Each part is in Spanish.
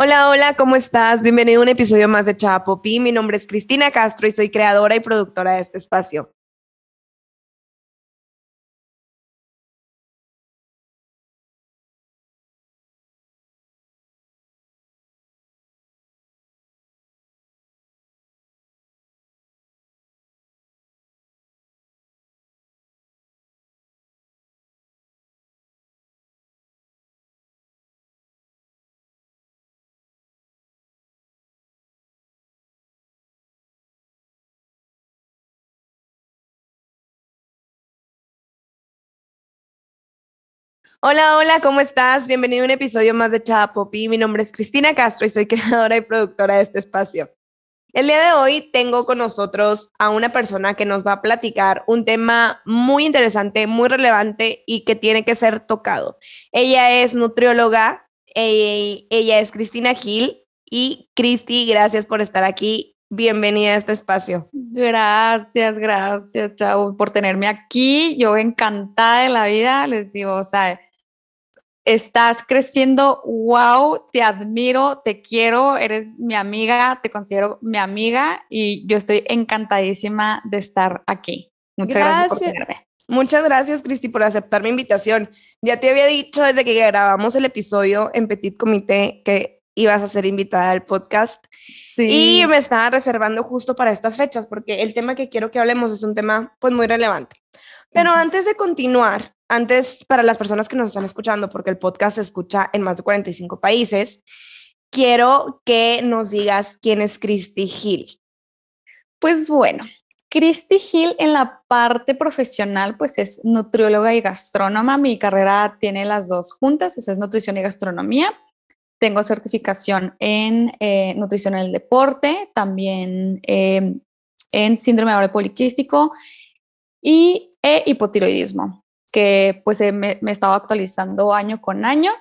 Hola, hola, ¿cómo estás? Bienvenido a un episodio más de Chapopi. Mi nombre es Cristina Castro y soy creadora y productora de este espacio. Hola, hola, ¿cómo estás? Bienvenido a un episodio más de Chapopi. Mi nombre es Cristina Castro y soy creadora y productora de este espacio. El día de hoy tengo con nosotros a una persona que nos va a platicar un tema muy interesante, muy relevante y que tiene que ser tocado. Ella es nutrióloga, ella es Cristina Gil y Cristi, gracias por estar aquí. Bienvenida a este espacio. Gracias, gracias, chao, por tenerme aquí. Yo encantada de la vida, les digo, o sea, estás creciendo, wow, te admiro, te quiero, eres mi amiga, te considero mi amiga y yo estoy encantadísima de estar aquí. Muchas gracias, por tenerme. Muchas gracias, Cristi, por aceptar mi invitación. Ya te había dicho desde que grabamos el episodio en Petit Comité que ibas a ser invitada al podcast. Sí. Y me estaba reservando justo para estas fechas porque el tema que quiero que hablemos es un tema pues muy relevante. Pero antes de continuar, antes, para las personas que nos están escuchando, porque el podcast se escucha en más de 45 países, quiero que nos digas quién es Christy Hill. Pues bueno, Christy Hill en la parte profesional, pues es nutrióloga y gastrónoma. Mi carrera tiene las dos juntas, es nutrición y gastronomía. Tengo certificación en eh, nutrición en el deporte, también eh, en síndrome oral poliquístico y e hipotiroidismo que pues eh, me, he estado actualizando año con año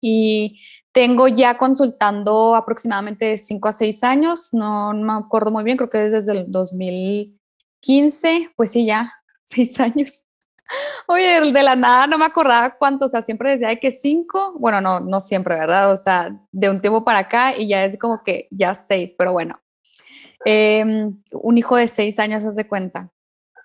y tengo ya consultando aproximadamente 5 a 6 años, no, me acuerdo muy bien, creo que desde el 2015, pues sí, ya 6 años. Oye, de la nada no me acordaba cuánto, o sea, siempre decía que 5, bueno, no, no siempre, ¿verdad? O sea, de un tiempo para acá y ya es como que ya 6, pero bueno. Em, un hijo de 6 años, haz de cuenta.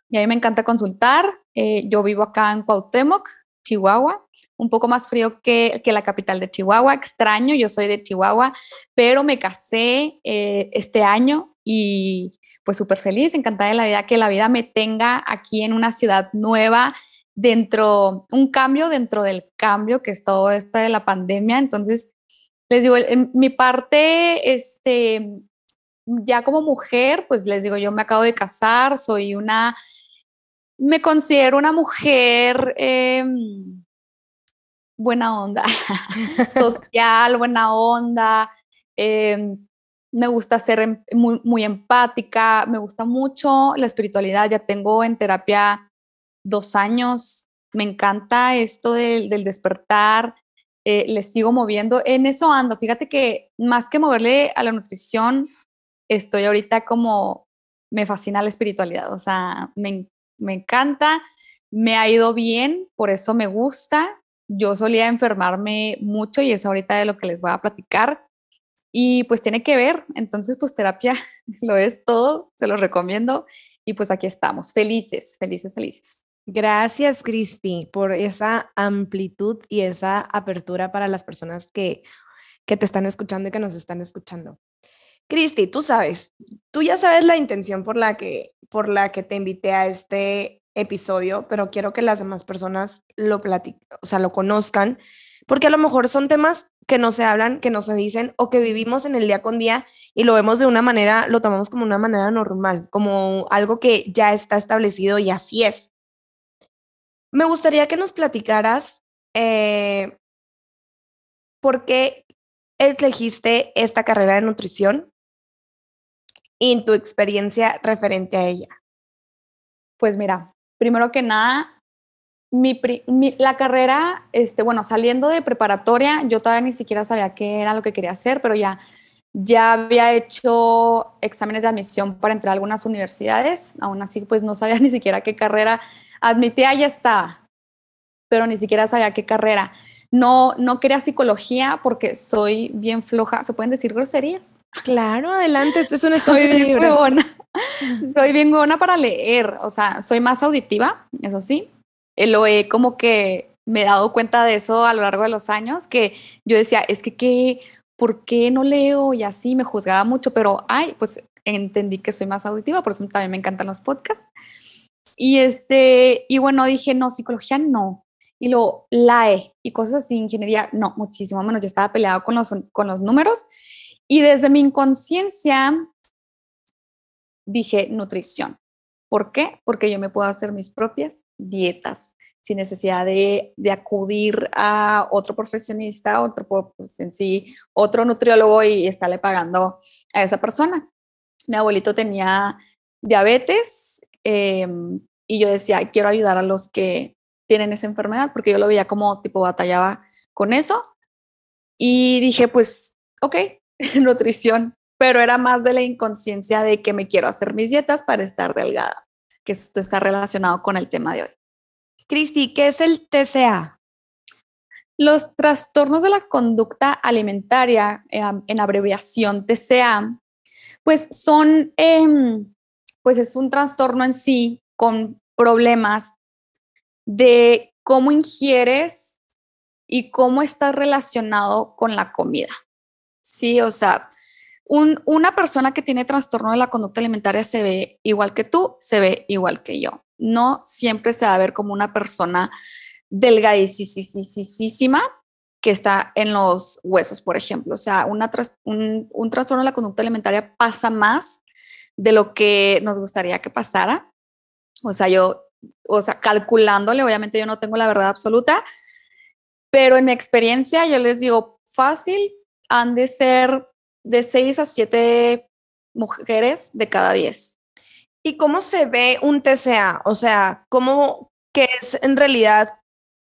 Y a mí me encanta consultar. Eh, yo vivo acá en Cuauhtémoc, Chihuahua, un poco más frío que, que, la capital de Chihuahua. Extraño, yo soy de Chihuahua, pero me casé eh, este año y pues súper feliz, encantada de la vida, que la vida me tenga aquí en una ciudad nueva, dentro, un cambio dentro del cambio que es todo esto de la pandemia. Entonces, les digo, en mi parte, este, ya como mujer, pues les digo, yo me acabo de casar, soy una me considero una mujer em, buena onda, social, buena onda. Em, me gusta ser em, muy, empática, me gusta mucho la espiritualidad. Ya tengo en terapia dos años. Me encanta esto del, despertar. Eh, le sigo moviendo. En eso ando. Fíjate que más que moverle a la nutrición, estoy ahorita como me fascina la espiritualidad. O sea, me, me encanta, me ha ido bien, por eso me gusta. Yo solía enfermarme mucho y es ahorita de lo que les voy a platicar. Y pues tiene que ver, entonces pues terapia lo es todo, se los recomiendo y pues aquí estamos, felices, felices, felices. Gracias, Cristi, por esa amplitud y esa apertura para las personas que, que te están escuchando y que nos están escuchando. Cristi, tú sabes, tú ya sabes la intención por la que, por la que te invité a este episodio, pero quiero que las demás personas lo platiquen, o sea, lo conozcan, porque a lo mejor son temas que no se hablan, que no se dicen o que vivimos en el día con día y lo vemos de una manera, lo tomamos como una manera normal, como algo que ya está establecido y así es. Me gustaría que nos platicaras eh, por qué elegiste esta carrera de nutrición y tu experiencia referente a ella? Pues mira, primero que nada, mi, la carrera, este, bueno, saliendo de preparatoria, yo todavía ni siquiera sabía qué era lo que quería hacer, pero ya, ya había hecho exámenes de admisión para entrar a algunas universidades, aún así pues no sabía ni siquiera qué carrera admitía, ya estaba, pero ni siquiera sabía qué carrera. No, no quería psicología porque soy bien floja. ¿Se pueden decir groserías? Claro, adelante, este es un espacio soy bien Buena. soy bien buena para leer, o sea, soy más auditiva, eso sí. Eh, lo he como que me he dado cuenta de eso a lo largo de los años, que yo decía, es que, ¿qué? ¿por qué no leo? Y así me juzgaba mucho, pero, ay, pues entendí que soy más auditiva, por eso también me encantan los podcasts. Y este, y bueno, dije, no, psicología no. Y lo LAE y cosas así, ingeniería, no, muchísimo menos. Yo estaba peleado con los, con los números. Y desde mi inconsciencia dije nutrición. ¿Por qué? Porque yo me puedo hacer mis propias dietas sin necesidad de, de acudir a otro profesionista, otro, pues en sí, otro nutriólogo y estarle pagando a esa persona. Mi abuelito tenía diabetes em, y yo decía, quiero ayudar a los que tienen esa enfermedad, porque yo lo veía como tipo batallaba con eso. Y dije, pues, ok, nutrición, pero era más de la inconsciencia de que me quiero hacer mis dietas para estar delgada, que esto está relacionado con el tema de hoy. Cristi, ¿qué es el TCA? Los trastornos de la conducta alimentaria, em, en abreviación TCA, pues son, em, pues es un trastorno en sí con problemas de cómo ingieres y cómo estás relacionado con la comida. Sí, o sea, una persona que tiene trastorno de la conducta alimentaria se ve igual que tú, se ve igual que yo. No siempre se va a ver como una persona delgadísima que está en los huesos, por ejemplo. O sea, una un, un trastorno de la conducta alimentaria pasa más de lo que nos gustaría que pasara. O sea, yo, o sea, calculándole, obviamente yo no tengo la verdad absoluta, pero en mi experiencia yo les digo, fácil, han de ser de 6 a 7 mujeres de cada 10. ¿Y cómo se ve un TCA? O sea, ¿cómo, qué es en realidad,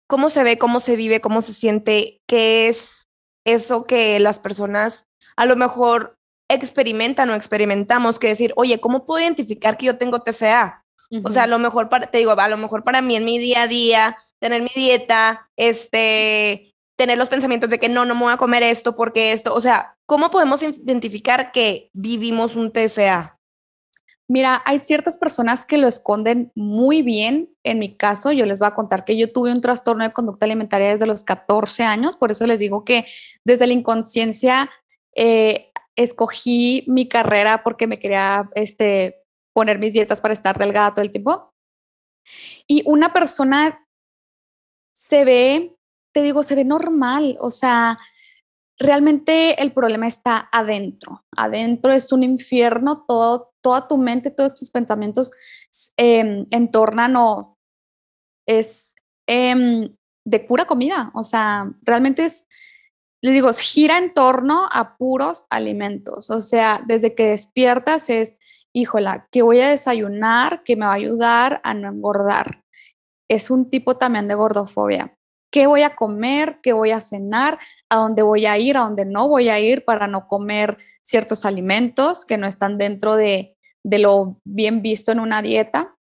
cómo se ve, cómo se vive, cómo se siente, qué es eso que las personas a lo mejor experimentan o experimentamos, que decir, oye, ¿cómo puedo identificar que yo tengo TCA? O sea, a lo mejor, para, te digo, a lo mejor para mí en mi día a día, tener mi dieta, este, tener los pensamientos de que no, no me voy a comer esto porque esto, o sea, ¿cómo podemos identificar que vivimos un TCA? Mira, hay ciertas personas que lo esconden muy bien. En mi caso, yo les voy a contar que yo tuve un trastorno de conducta alimentaria desde los 14 años, por eso les digo que desde la inconsciencia eh, escogí mi carrera porque me quería este, poner mis dietas para estar delgada todo el tiempo. Y una persona se ve te digo, se ve normal, o sea, realmente el problema está adentro. Adentro es un infierno, todo, toda tu mente, todos tus pensamientos eh, entornan o es em, de pura comida, o sea, realmente es, les digo, gira en torno a puros alimentos, o sea, desde que despiertas es, híjola, que voy a desayunar, que me va a ayudar a no engordar. Es un tipo también de gordofobia qué voy a comer, qué voy a cenar, a dónde voy a ir, a dónde no voy a ir para no comer ciertos alimentos que no están dentro de, lo bien visto en una dieta,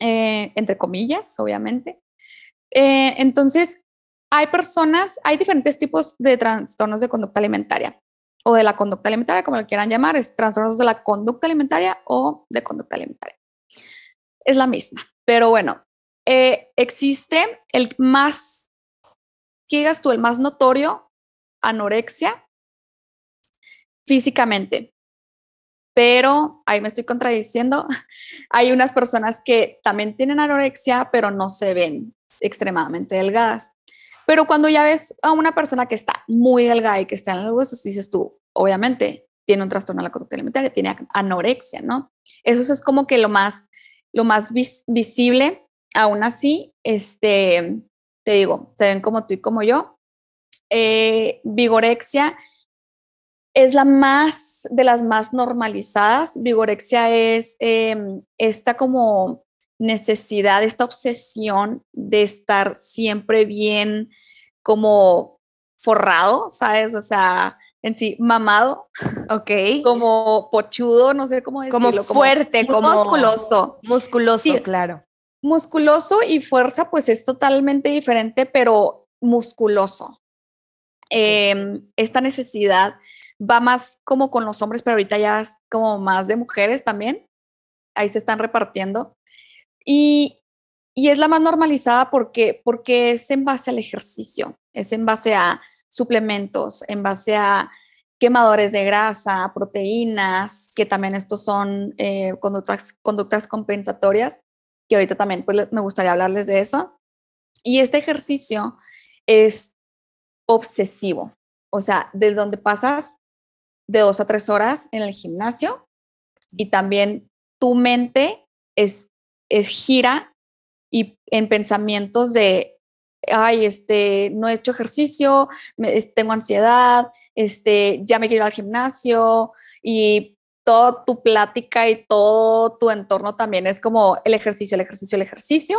eh, entre comillas, obviamente. Eh, entonces, hay personas, hay diferentes tipos de trastornos de conducta alimentaria o de la conducta alimentaria, como lo quieran llamar, es trastornos de la conducta alimentaria o de conducta alimentaria. Es la misma, pero bueno, eh, existe el más ¿qué digas tú? El más notorio, anorexia, físicamente. Pero, ahí me estoy contradiciendo, hay unas personas que también tienen anorexia, pero no se ven extremadamente delgadas. Pero cuando ya ves a una persona que está muy delgada y que está en los huesos, dices tú, obviamente, tiene un trastorno de la conducta alimentaria, tiene anorexia, ¿no? Eso es como que lo más, lo más visible. Aún así, este, te digo, se ven como tú y como yo. Eh, vigorexia es la más de las más normalizadas. Vigorexia es em, esta como necesidad, esta obsesión de estar siempre bien como forrado, ¿sabes? O sea, en sí, mamado. Ok. Como pochudo, no sé cómo decirlo. Como fuerte, como, musculoso. Musculoso, claro musculoso y fuerza, pues es totalmente diferente, pero musculoso. Em, esta necesidad va más como con los hombres, pero ahorita ya es como más de mujeres también. Ahí se están repartiendo. Y, y es la más normalizada porque, porque es en base al ejercicio, es en base a suplementos, en base a quemadores de grasa, proteínas, que también estos son eh, conductas, conductas compensatorias, que ahorita también pues, me gustaría hablarles de eso. Y este ejercicio es obsesivo, o sea, de donde pasas de dos a tres horas en el gimnasio y también tu mente es, es gira y en pensamientos de, ay, este, no he hecho ejercicio, tengo ansiedad, este, ya me quiero ir al gimnasio y toda tu plática y todo tu entorno también es como el ejercicio, el ejercicio, el ejercicio.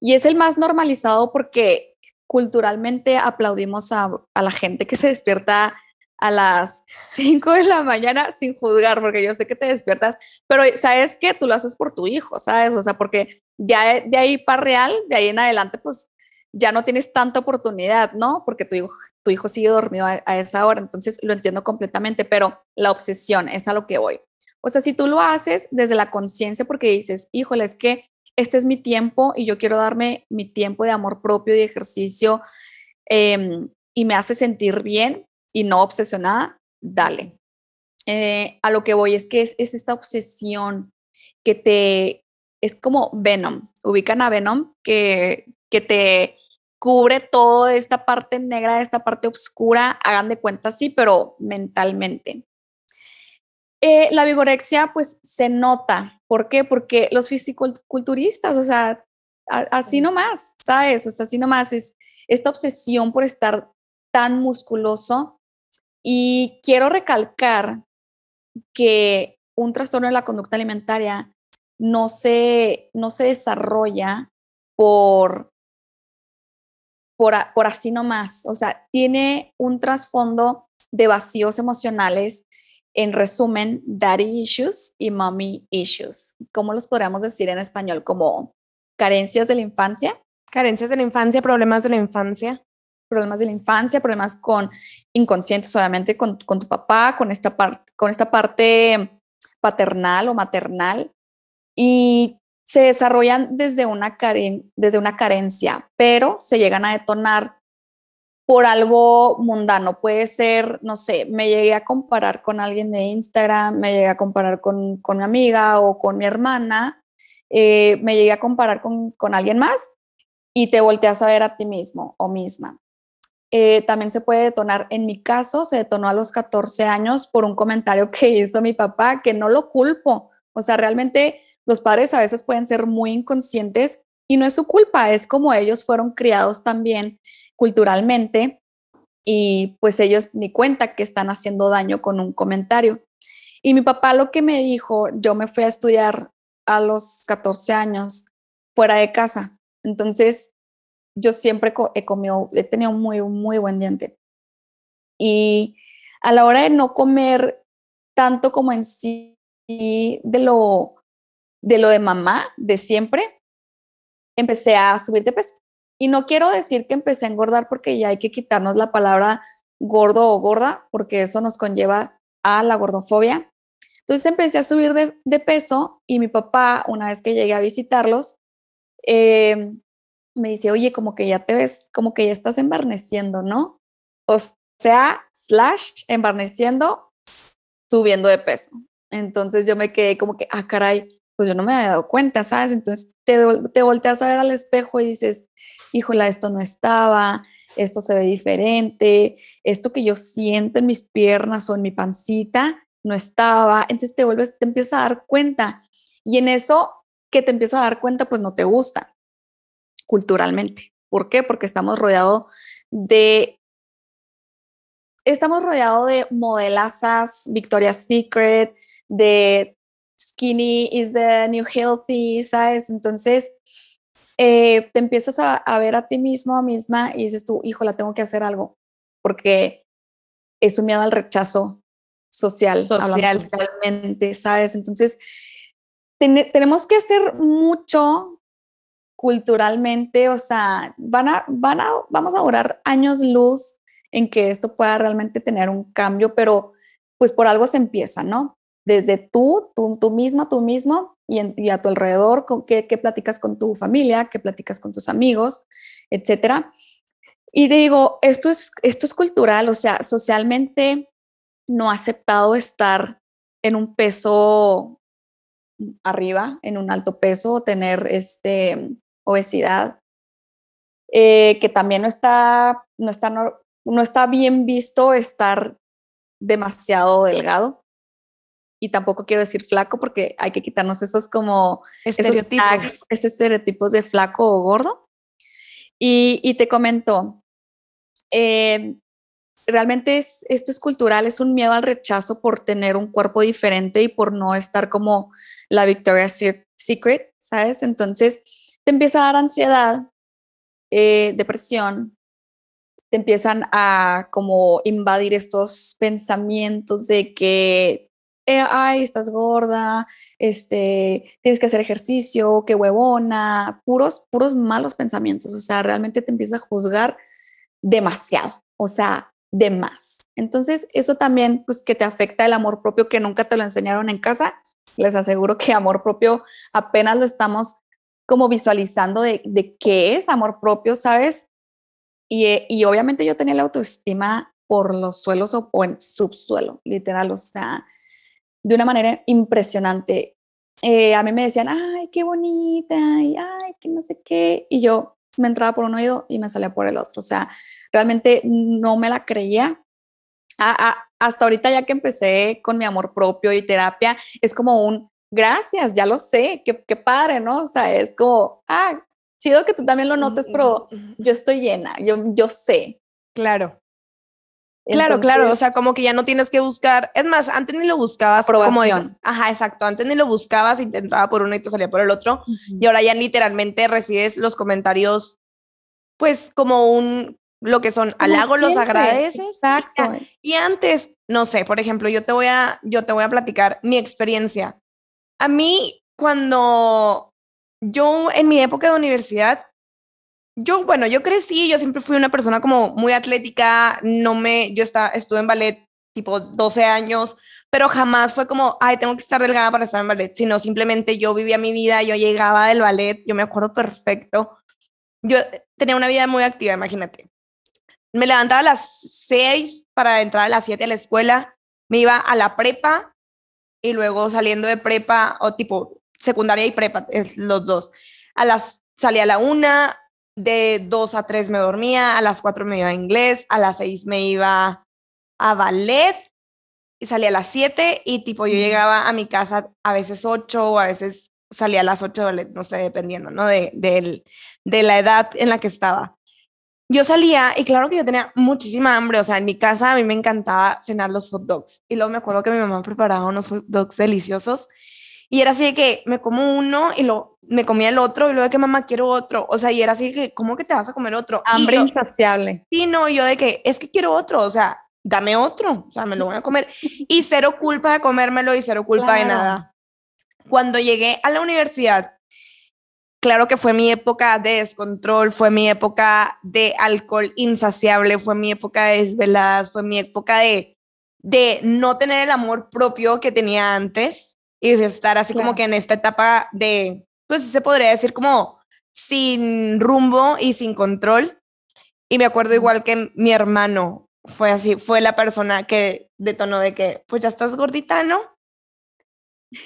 Y es el más normalizado porque culturalmente aplaudimos a, a la gente que se despierta a las 5 de la mañana sin juzgar, porque yo sé que te despiertas, pero sabes que tú lo haces por tu hijo, ¿sabes? O sea, porque ya de ahí para real, de ahí en adelante, pues ya no tienes tanta oportunidad, ¿no? Porque tu hijo, tu hijo sigue dormido a, a, esa hora, entonces lo entiendo completamente, pero la obsesión es a lo que voy. O sea, si tú lo haces desde la conciencia porque dices, híjole, es que este es mi tiempo y yo quiero darme mi tiempo de amor propio y ejercicio eh, y me hace sentir bien y no obsesionada, dale. Eh, a lo que voy es que es, es esta obsesión que te, es como Venom, ubican a Venom, que, que te cubre toda esta parte negra, esta parte oscura, hagan de cuenta sí, pero mentalmente. Eh, la vigorexia pues se nota, ¿por qué? Porque los fisiculturistas, o sea, así nomás, ¿sabes? O sea, así nomás es esta obsesión por estar tan musculoso y quiero recalcar que un trastorno de la conducta alimentaria no se, no se desarrolla por, por, por así nomás. O sea, tiene un trasfondo de vacíos emocionales, en resumen, daddy issues y mommy issues. ¿Cómo los podríamos decir en español? Como carencias de la infancia. Carencias de la infancia, problemas de la infancia. Problemas de la infancia, problemas con inconscientes, obviamente, con, con tu papá, con esta, parte con esta parte paternal o maternal. Y se desarrollan desde una, desde una carencia, pero se llegan a detonar por algo mundano. Puede ser, no sé, me llegué a comparar con alguien de Instagram, me llegué a comparar con, con mi amiga o con mi hermana, eh, me llegué a comparar con, con, alguien más y te volteas a ver a ti mismo o misma. Eh, también se puede detonar, en mi caso, se detonó a los 14 años por un comentario que hizo mi papá, que no lo culpo. O sea, realmente los padres a veces pueden ser muy inconscientes y no es su culpa, es como ellos fueron criados también culturalmente y pues ellos ni cuenta que están haciendo daño con un comentario. Y mi papá lo que me dijo, yo me fui a estudiar a los 14 años fuera de casa. Entonces, yo siempre he comido, he tenido muy, muy buen diente. Y a la hora de no comer tanto como en sí de lo de lo de mamá, de siempre, empecé a subir de peso. Y no quiero decir que empecé a engordar porque ya hay que quitarnos la palabra gordo o gorda, porque eso nos conlleva a la gordofobia. Entonces empecé a subir de, peso y mi papá, una vez que llegué a visitarlos, em, me dice, oye, como que ya te ves, como que ya estás embarneciendo, ¿no? O sea, slash, embarneciendo, subiendo de peso. Entonces yo me quedé como que, ah, caray, pues yo no me había dado cuenta, ¿sabes? Entonces te, te volteas a ver al espejo y dices, híjola, esto no estaba, esto se ve diferente, esto que yo siento en mis piernas o en mi pancita no estaba, entonces te vuelves, te empiezas a dar cuenta y en eso que te empiezas a dar cuenta, pues no te gusta culturalmente. ¿Por qué? Porque estamos rodeados de estamos rodeados de modelazas, Victoria's Secret, de skinny is the new healthy, ¿sabes? Entonces, eh, te empiezas a, ver a ti mismo, misma, y dices tú, hijo, la tengo que hacer algo, porque es un miedo al rechazo social, social. socialmente, ¿sabes? Entonces, tenemos que hacer mucho culturalmente, o sea, van a, van a, vamos a durar años luz en que esto pueda realmente tener un cambio, pero pues por algo se empieza, ¿no? Desde tú, tú, tú misma, tú mismo y, a tu alrededor, con qué, qué, platicas con tu familia, qué platicas con tus amigos, etcétera. Y digo, esto es, esto es cultural, o sea, socialmente no aceptado estar en un peso arriba, en un alto peso, tener este, obesidad, eh, que también no está, no, está, no, está bien visto estar demasiado delgado. Y tampoco quiero decir flaco porque hay que quitarnos esos como estereotipos, esos, estereotipos de flaco o gordo. Y, y te comento, eh, realmente es, esto es cultural, es un miedo al rechazo por tener un cuerpo diferente y por no estar como la Victoria's Secret, ¿sabes? Entonces te empieza a dar ansiedad, eh, depresión, te empiezan a como invadir estos pensamientos de que, eh, ay, estás gorda, este, tienes que hacer ejercicio, qué huevona, puros, puros malos pensamientos, o sea, realmente te empieza a juzgar demasiado, o sea, de más. Entonces, eso también, pues, que te afecta el amor propio que nunca te lo enseñaron en casa. Les aseguro que amor propio apenas lo estamos como visualizando de, de qué es amor propio, ¿sabes? Y, eh, y, obviamente yo tenía la autoestima por los suelos o, en subsuelo, literal, o sea, de una manera impresionante. Eh, a mí me decían, ay, qué bonita, y ay, que no sé qué, y yo me entraba por un oído y me salía por el otro, o sea, realmente no me la creía. hasta ahorita ya que empecé con mi amor propio y terapia, es como un, gracias, ya lo sé, qué, qué padre, ¿no? O sea, es como, ah, chido que tú también lo notes, pero yo estoy llena, yo, yo sé. Claro. Claro, claro, o sea, como que ya no tienes que buscar, es más, antes ni lo buscabas aprobación. Como ajá, exacto, antes ni lo buscabas y te entraba por uno y te salía por el otro, y ahora ya literalmente recibes los comentarios, pues como un, lo que son halagos, los agradeces. Exacto. Y, antes, no sé, por ejemplo, yo te voy a, yo te voy a platicar mi experiencia. A mí, cuando yo en mi época de universidad, yo, bueno, yo crecí, yo siempre fui una persona como muy atlética, no me, yo estaba, estuve en ballet tipo 12 años, pero jamás fue como, ay, tengo que estar delgada para estar en ballet, sino simplemente yo vivía mi vida, yo llegaba del ballet, yo me acuerdo perfecto, yo tenía una vida muy activa, imagínate me levantaba a las 6 para entrar a las 7 a la escuela, me iba a la prepa y luego saliendo de prepa o tipo secundaria y prepa, es los dos. A las salía a la una, de 2 a 3 me dormía, a las 4 me iba a inglés, a las 6 me iba a ballet y salía a las 7 y tipo yo llegaba a mi casa a veces 8 o a veces salía a las 8 de ballet, no sé, dependiendo, ¿no? De, de la edad en la que estaba yo salía y claro que yo tenía muchísima hambre, o sea, en mi casa a mí me encantaba cenar los hot dogs y luego me acuerdo que mi mamá preparaba unos hot dogs deliciosos y era así de que me como uno y lo me comía el otro y luego de que mamá quiero otro, o sea, y era así de que ¿cómo que te vas a comer otro? Hambre insaciable. Sí, no, yo de que es que quiero otro, o sea, dame otro, o sea, me lo voy a comer y cero culpa de comérmelo y cero culpa de nada. Cuando llegué a la universidad claro que fue mi época de descontrol, fue mi época de alcohol insaciable, fue mi época de desveladas, fue mi época de, de no tener el amor propio que tenía antes y estar así como que en esta etapa de, pues se podría decir como sin rumbo y sin control. Y me acuerdo igual que mi hermano fue así, fue la persona que detonó de que, pues ya estás gordita, ¿no?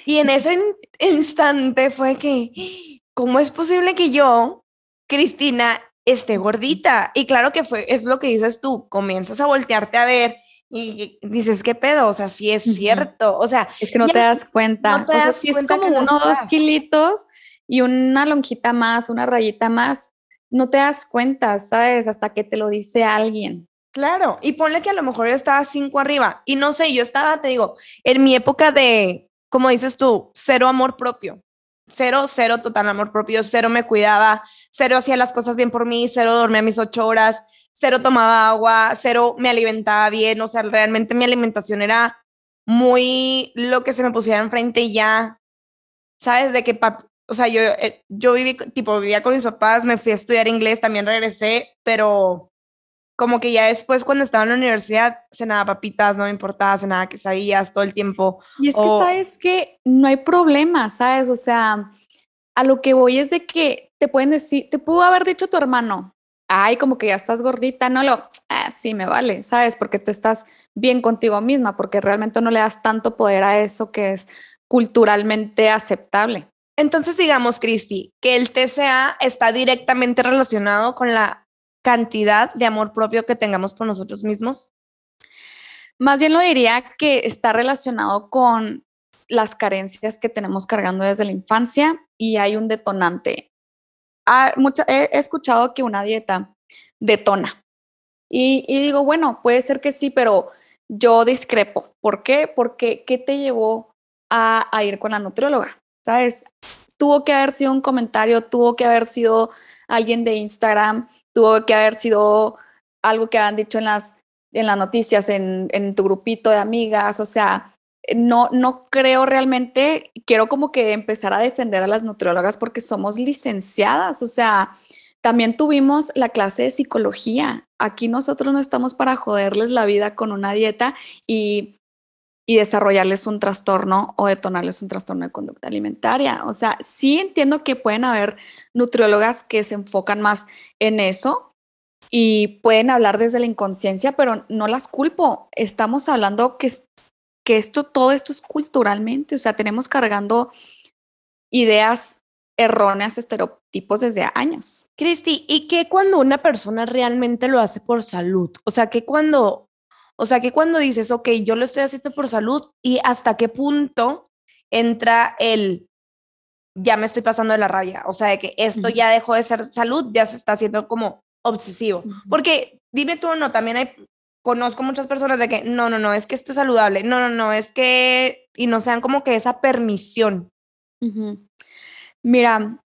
Y en ese instante fue que, ¿cómo es posible que yo, Cristina, esté gordita? Y claro que fue, es lo que dices tú, comienzas a voltearte a ver y dices, ¿qué pedo? O sea, sí es cierto. O sea, es que no te das cuenta. o sea, si es como uno o dos kilitos y una lonjita más, una rayita más, no te das cuenta, ¿sabes? Hasta que te lo dice alguien. Claro, y ponle que a lo mejor yo estaba cinco arriba y no sé, yo estaba, te digo, en mi época de, como dices tú, cero amor propio cero, cero total amor propio, cero me cuidaba, cero hacía las cosas bien por mí, cero dormía mis ocho horas, cero tomaba agua, cero me alimentaba bien, o sea, realmente mi alimentación era muy lo que se me pusiera enfrente y ya, ¿sabes? De que o sea, yo, eh, yo viví, tipo, vivía con mis papás, me fui a estudiar inglés, también regresé, pero como que ya después cuando estaba en la universidad cenaba papitas, no me importaba, cenaba quesadillas todo el tiempo. Y es que sabes que no hay problema, ¿sabes? O sea, a lo que voy es de que te pueden decir, te pudo haber dicho tu hermano, ay, como que ya estás gordita, no lo, ah, sí, me vale, ¿sabes? Porque tú estás bien contigo misma, porque realmente no le das tanto poder a eso que es culturalmente aceptable. Entonces, digamos, Cristi, que el TCA está directamente relacionado con la cantidad de amor propio que tengamos por nosotros mismos. Más bien lo diría que está relacionado con las carencias que tenemos cargando desde la infancia y hay un detonante. He, escuchado que una dieta detona. Y, digo, bueno, puede ser que sí, pero yo discrepo. ¿Por qué? Porque ¿qué te llevó a, ir con la nutrióloga? ¿Sabes? Tuvo que haber sido un comentario, tuvo que haber sido alguien de Instagram, tuvo que haber sido algo que han dicho en las, en las noticias, en tu grupito de amigas, o sea, no, no creo realmente, quiero como que empezar a defender a las nutriólogas porque somos licenciadas, o sea, también tuvimos la clase de psicología. Aquí nosotros no estamos para joderles la vida con una dieta y, y desarrollarles un trastorno o detonarles un trastorno de conducta alimentaria. O sea, sí entiendo que pueden haber nutriólogas que se enfocan más en eso y pueden hablar desde la inconsciencia, pero no las culpo. Estamos hablando que que esto, todo esto es culturalmente, o sea, tenemos cargando ideas erróneas, estereotipos desde años. Cristi, ¿y qué cuando una persona realmente lo hace por salud? O sea, que cuando, o sea, que cuando dices, ok, yo lo estoy haciendo por salud y hasta qué punto entra el, ya me estoy pasando de la raya, o sea, de que esto ya dejó de ser salud, ya se está haciendo como obsesivo. Porque dime tú, no, también hay conozco muchas personas de que no, no, no, es que esto es saludable, no, no, no, es que, y no sean como que esa permisión. Mira,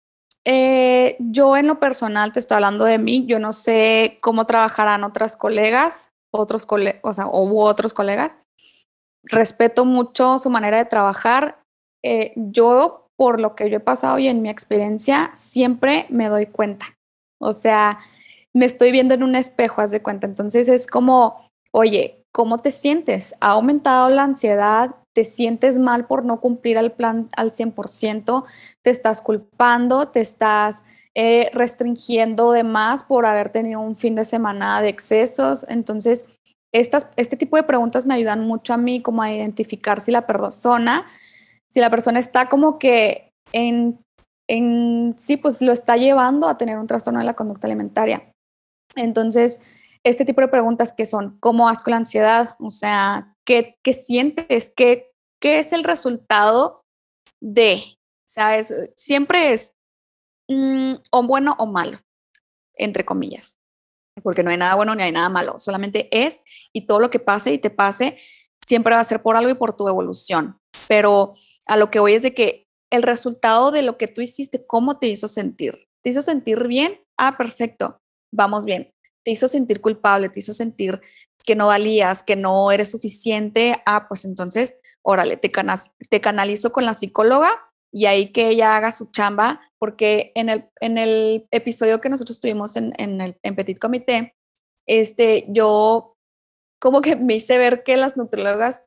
eh, yo en lo personal te estoy hablando de mí, yo no sé cómo trabajarán otras colegas, otros colegas, o sea, o otros colegas. Respeto mucho su manera de trabajar. Eh, yo, por lo que yo he pasado y en mi experiencia, siempre me doy cuenta. O sea, me estoy viendo en un espejo, haz de cuenta. Entonces es como, oye, ¿cómo te sientes? ¿Ha aumentado la ansiedad? ¿Te sientes mal por no cumplir el plan al 100%? ¿Te estás culpando? ¿Te estás eh, restringiendo de más por haber tenido un fin de semana de excesos? Entonces, estas, este tipo de preguntas me ayudan mucho a mí como a identificar si la persona, si la persona está como que en, en sí, pues lo está llevando a tener un trastorno de la conducta alimentaria. Entonces, este tipo de preguntas que son, ¿cómo vas con la ansiedad? O sea, ¿qué, qué sientes? ¿Qué, ¿Qué es el resultado de? ¿Sabes? Siempre es mm, o bueno o malo, entre comillas, porque no hay nada bueno ni hay nada malo, solamente es y todo lo que pase y te pase siempre va a ser por algo y por tu evolución. Pero a lo que voy es de que el resultado de lo que tú hiciste, ¿cómo te hizo sentir? ¿Te hizo sentir bien? Ah, perfecto vamos bien. Te hizo sentir culpable, te hizo sentir que no valías, que no eres suficiente. Ah, pues entonces, órale, te, te canalizo con la psicóloga y ahí que ella haga su chamba, porque en el, en el episodio que nosotros tuvimos en, en, el, en Petit Comité, este, yo como que me hice ver que las nutriólogas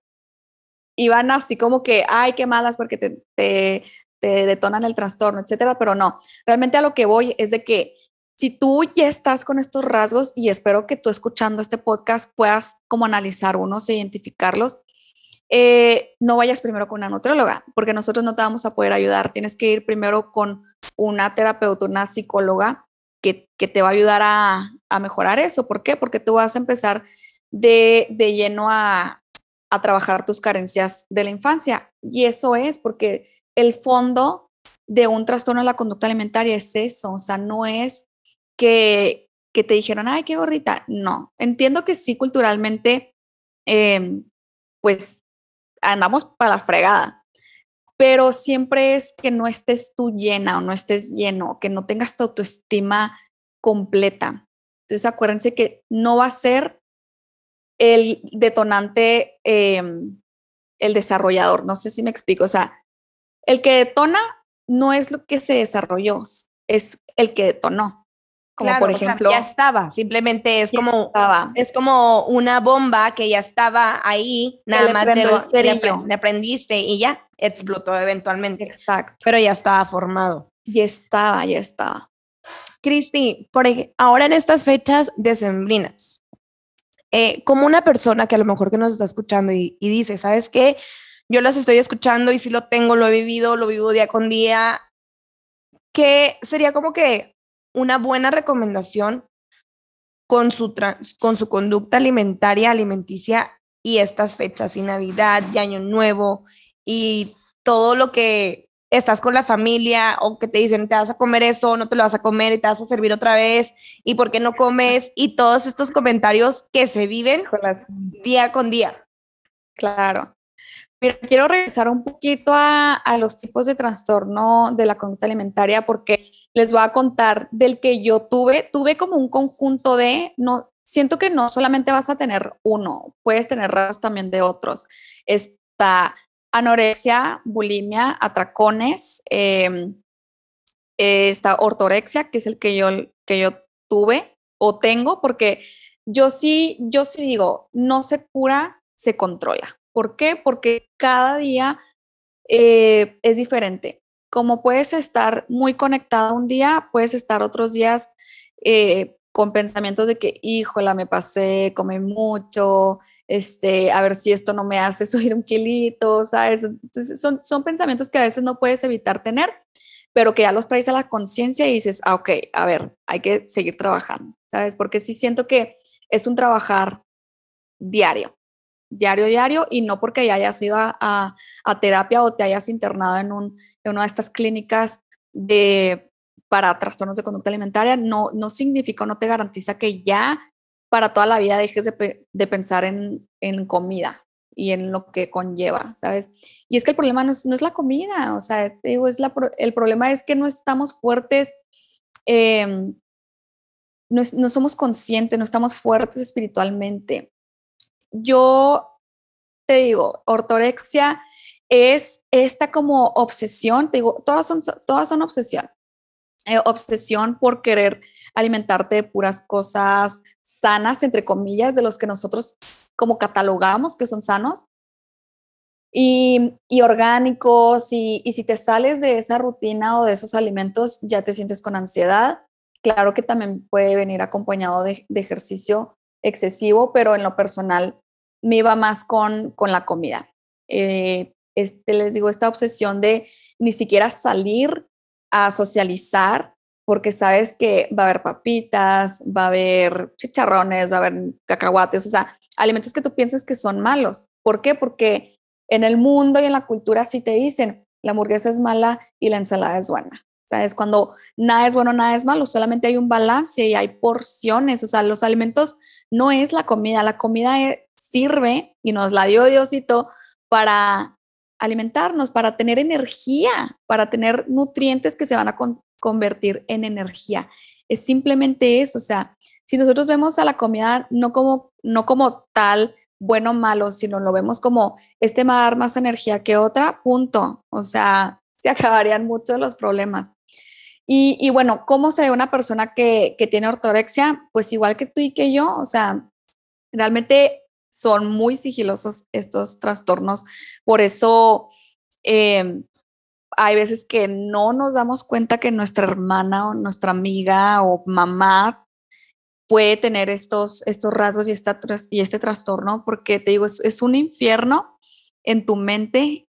iban así como que, ay, qué malas porque te, te, te detonan el trastorno, etcétera, pero no, realmente a lo que voy es de que si tú ya estás con estos rasgos y espero que tú escuchando este podcast puedas como analizar unos e identificarlos, eh, no vayas primero con una nutrióloga, porque nosotros no te vamos a poder ayudar. Tienes que ir primero con una terapeuta, una psicóloga que, te va a ayudar a, mejorar eso. ¿Por qué? Porque tú vas a empezar de, lleno a, a trabajar tus carencias de la infancia. Y eso es porque el fondo de un trastorno de la conducta alimentaria es eso, o sea, no es que, que te dijeron, ay, qué gordita. No, entiendo que sí, culturalmente, em, pues andamos para la fregada, pero siempre es que no estés tú llena o no estés lleno, que no tengas tu autoestima completa. Entonces acuérdense que no va a ser el detonante, em, el desarrollador, no sé si me explico, o sea, el que detona no es lo que se desarrolló, es el que detonó. Como por ejemplo, ya estaba, simplemente es como estaba. es como una bomba que ya estaba ahí, nada más llegó, le, aprendiste y ya explotó eventualmente. Exacto. Pero ya estaba formado. Ya estaba, ya estaba. Cristi, por ahora en estas fechas decembrinas, eh, como una persona que a lo mejor que nos está escuchando y, y dice, ¿sabes qué? Yo las estoy escuchando y si lo tengo, lo he vivido, lo vivo día con día, ¿qué sería como que una buena recomendación con su, con su conducta alimentaria, alimenticia y estas fechas y Navidad y Año Nuevo y todo lo que estás con la familia o que te dicen te vas a comer eso, no te lo vas a comer y te vas a servir otra vez y por qué no comes y todos estos comentarios que se viven día con día. Claro. Mira, quiero regresar un poquito a, a los tipos de trastorno de la conducta alimentaria porque les voy a contar del que yo tuve. Tuve como un conjunto de, no, siento que no solamente vas a tener uno, puedes tener rasgos también de otros. Está anorexia, bulimia, atracones, em, está ortorexia, que es el que yo, que yo tuve o tengo, porque yo sí, yo sí digo, no se cura, se controla. ¿Por qué? Porque cada día eh, es diferente como puedes estar muy conectada un día, puedes estar otros días eh, con pensamientos de que, híjola, me pasé, comí mucho, este, a ver si esto no me hace subir un kilito, ¿sabes? Entonces son, son pensamientos que a veces no puedes evitar tener, pero que ya los traes a la conciencia y dices, ah, ok, a ver, hay que seguir trabajando, ¿sabes? Porque sí siento que es un trabajar diario diario, diario, y no porque ya hayas ido a, terapia o te hayas internado en, un, en, una de estas clínicas de, para trastornos de conducta alimentaria, no, no significa, no te garantiza que ya para toda la vida dejes de, pensar en, en, comida y en lo que conlleva, ¿sabes? Y es que el problema no es, no es la comida, o sea, digo, es la, el problema es que no estamos fuertes. Em, no, no, somos conscientes, no estamos fuertes espiritualmente yo te digo, ortorexia es esta como obsesión, te digo, todas son, todas son obsesión. Eh, obsesión por querer alimentarte de puras cosas sanas, entre comillas, de los que nosotros como catalogamos que son sanos y, orgánicos. Y, si te sales de esa rutina o de esos alimentos, ya te sientes con ansiedad. Claro que también puede venir acompañado de ejercicio excesivo, pero en lo personal me iba más con, con la comida. Eh, este, les digo, esta obsesión de ni siquiera salir a socializar, porque sabes que va a haber papitas, va a haber chicharrones, va a haber cacahuates, o sea, alimentos que tú piensas que son malos. ¿Por qué? Porque en el mundo y en la cultura sí te dicen, la hamburguesa es mala y la ensalada es buena. ¿Sabes? Cuando nada es bueno, nada es malo, solamente hay un balance y hay porciones. O sea, los alimentos no es la comida, la comida es, sirve y nos la dio Diosito para alimentarnos, para tener energía, para tener nutrientes que se van a convertir en energía. Es simplemente eso, o sea, si nosotros vemos a la comida no como, no como tal, bueno o malo, sino lo vemos como, este va a dar más energía que otra, punto. O sea, se acabarían muchos los problemas. Y, y, bueno, ¿cómo se ve una persona que, que tiene ortorexia? Pues igual que tú y que yo, o sea, realmente son muy sigilosos estos trastornos. Por eso em, hay veces que no nos damos cuenta que nuestra hermana o nuestra amiga o mamá puede tener estos, estos rasgos y, esta, y este trastorno, porque te digo, es, un infierno en tu mente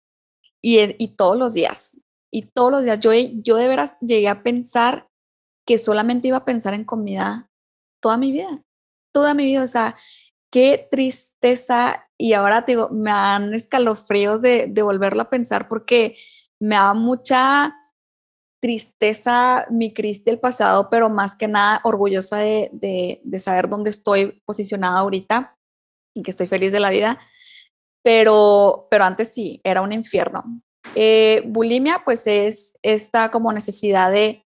y, y, todos los días. Y todos los días yo, yo de veras llegué a pensar que solamente iba a pensar en comida toda mi vida, toda mi vida. O sea, qué tristeza y ahora te digo, me dan escalofríos de, de volverlo a pensar porque me da mucha tristeza mi Cristi del pasado, pero más que nada orgullosa de, de, saber dónde estoy posicionada ahorita y que estoy feliz de la vida. Pero, pero antes sí, era un infierno. Eh, bulimia, pues es esta como necesidad de,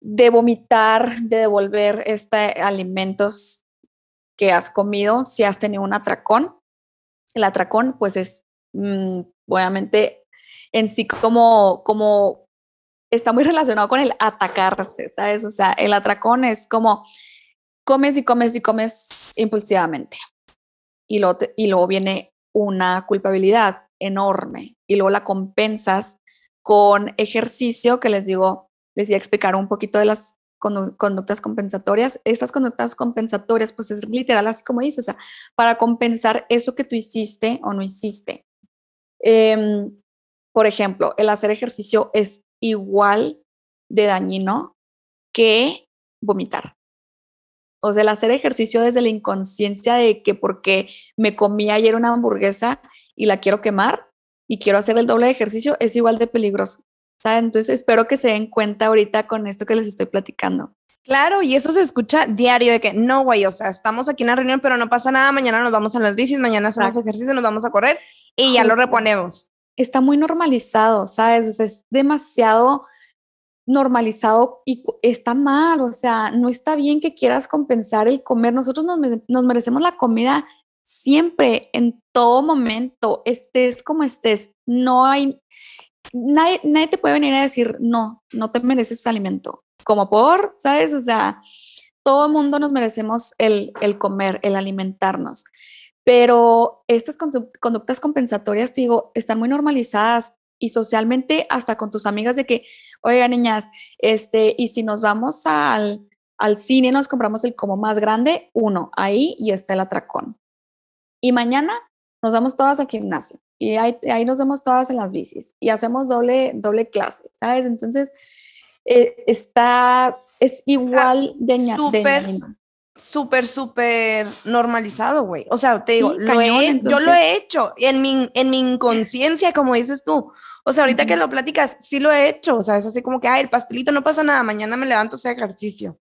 de vomitar, de devolver este, alimentos que has comido si has tenido un atracón. El atracón, pues es, mm, obviamente, en sí como, como está muy relacionado con el atacarse, ¿sabes? O sea, el atracón es como comes y comes y comes impulsivamente. Y luego, y luego viene una culpabilidad enorme y luego la compensas con ejercicio que les digo, les voy a explicar un poquito de las conductas compensatorias. Estas conductas compensatorias, pues es literal así como dices, o sea, para compensar eso que tú hiciste o no hiciste. Em, por ejemplo, el hacer ejercicio es igual de dañino que vomitar. O sea, el hacer ejercicio desde la inconsciencia de que porque me comí ayer una hamburguesa y la quiero quemar y quiero hacer el doble de ejercicio es igual de peligroso. Entonces espero que se den cuenta ahorita con esto que les estoy platicando. Claro, y eso se escucha diario de que no, güey, o sea, estamos aquí en la reunión, pero no pasa nada, mañana nos vamos a las bicis, mañana hacemos ejercicio, nos vamos a correr y ya lo reponemos. Está muy normalizado, ¿sabes? O sea, es demasiado normalizado y está mal, o sea, no está bien que quieras compensar el comer. Nosotros nos, merecemos la comida siempre, en todo momento, estés como estés. No hay, nadie, nadie te puede venir a decir, no, no te mereces alimento. Como por, ¿sabes? O sea, todo el mundo nos merecemos el, el comer, el alimentarnos. Pero estas conductas compensatorias, digo, están muy normalizadas y socialmente hasta con tus amigas de que, oiga, niñas, este, y si nos vamos al, al cine, nos compramos el como más grande, uno, ahí y está el atracón. Y mañana nos vamos todas al gimnasio y ahí, ahí nos vemos todas en las bicis y hacemos doble, doble clase, ¿sabes? Entonces, eh, está, es igual de, súper, súper, súper normalizado, güey. O sea, te digo, yo lo he hecho en mi, en mi inconsciencia, como dices tú. O sea, ahorita que lo platicas, sí lo he hecho. O sea, es así como que, ay, el pastelito no pasa nada, mañana me levanto a hacer ejercicio.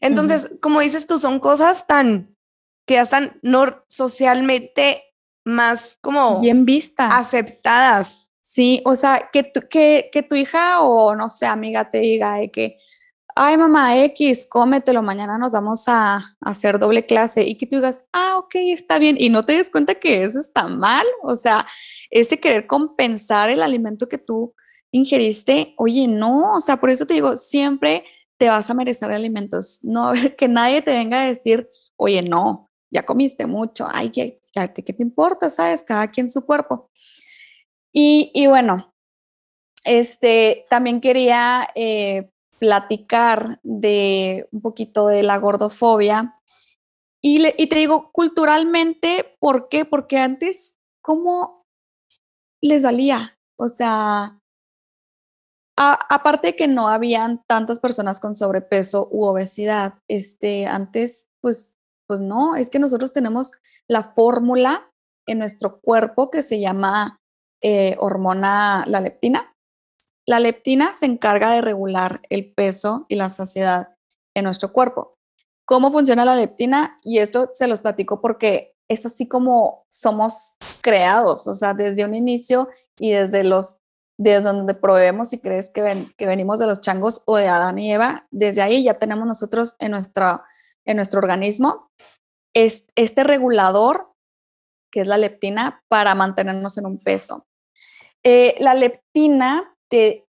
Entonces, como dices tú, son cosas tan que ya están no, socialmente más como bien vistas, aceptadas. Sí, o sea, que tu, que, que tu hija o no sé, amiga te diga de que ay mamá X, cómetelo, mañana nos vamos a, hacer doble clase y que tú digas, ah, ok, está bien, y no te des cuenta que eso está mal, o sea, ese querer compensar el alimento que tú ingeriste, oye, no, o sea, por eso te digo, siempre te vas a merecer alimentos, no que nadie te venga a decir, oye, no, ya comiste mucho, ay, ¿qué, qué te importa? ¿Sabes? Cada quien su cuerpo. Y, y bueno, este, también quería eh, platicar de un poquito de la gordofobia. Y, y te digo, culturalmente, ¿por qué? Porque antes, ¿cómo les valía? O sea, aparte de que no habían tantas personas con sobrepeso u obesidad, este, antes, pues, pues no, es que nosotros tenemos la fórmula en nuestro cuerpo que se llama eh, hormona, la leptina, la leptina se encarga de regular el peso y la saciedad en nuestro cuerpo. ¿Cómo funciona la leptina? Y esto se los platico porque es así como somos creados, o sea, desde un inicio y desde los desde donde probemos si crees que, ven, que venimos de los changos o de Adán y Eva, desde ahí ya tenemos nosotros en, nuestra, en nuestro organismo es, este regulador, que es la leptina, para mantenernos en un peso. Eh, la leptina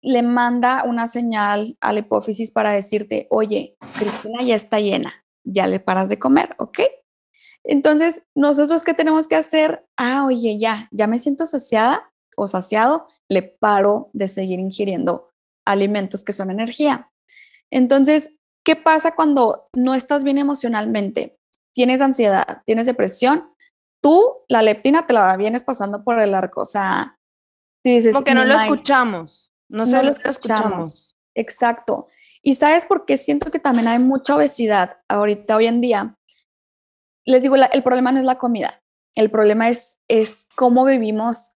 le manda una señal a la hipófisis para decirte, oye, Cristina ya está llena, ya le paras de comer, ¿ok? Entonces, nosotros qué tenemos que hacer? Ah, oye, ya, ya me siento saciada o saciado, le paro de seguir ingiriendo alimentos que son energía. Entonces, ¿qué pasa cuando no estás bien emocionalmente? Tienes ansiedad, tienes depresión, tú la leptina te la vienes pasando por el arco, o sea, tú dices, como que no lo escuchamos. No, sé, lo escuchamos. Exacto. Y sabes por qué siento que también hay mucha obesidad ahorita, hoy en día. Les digo, el problema no es la comida. El problema es, es cómo vivimos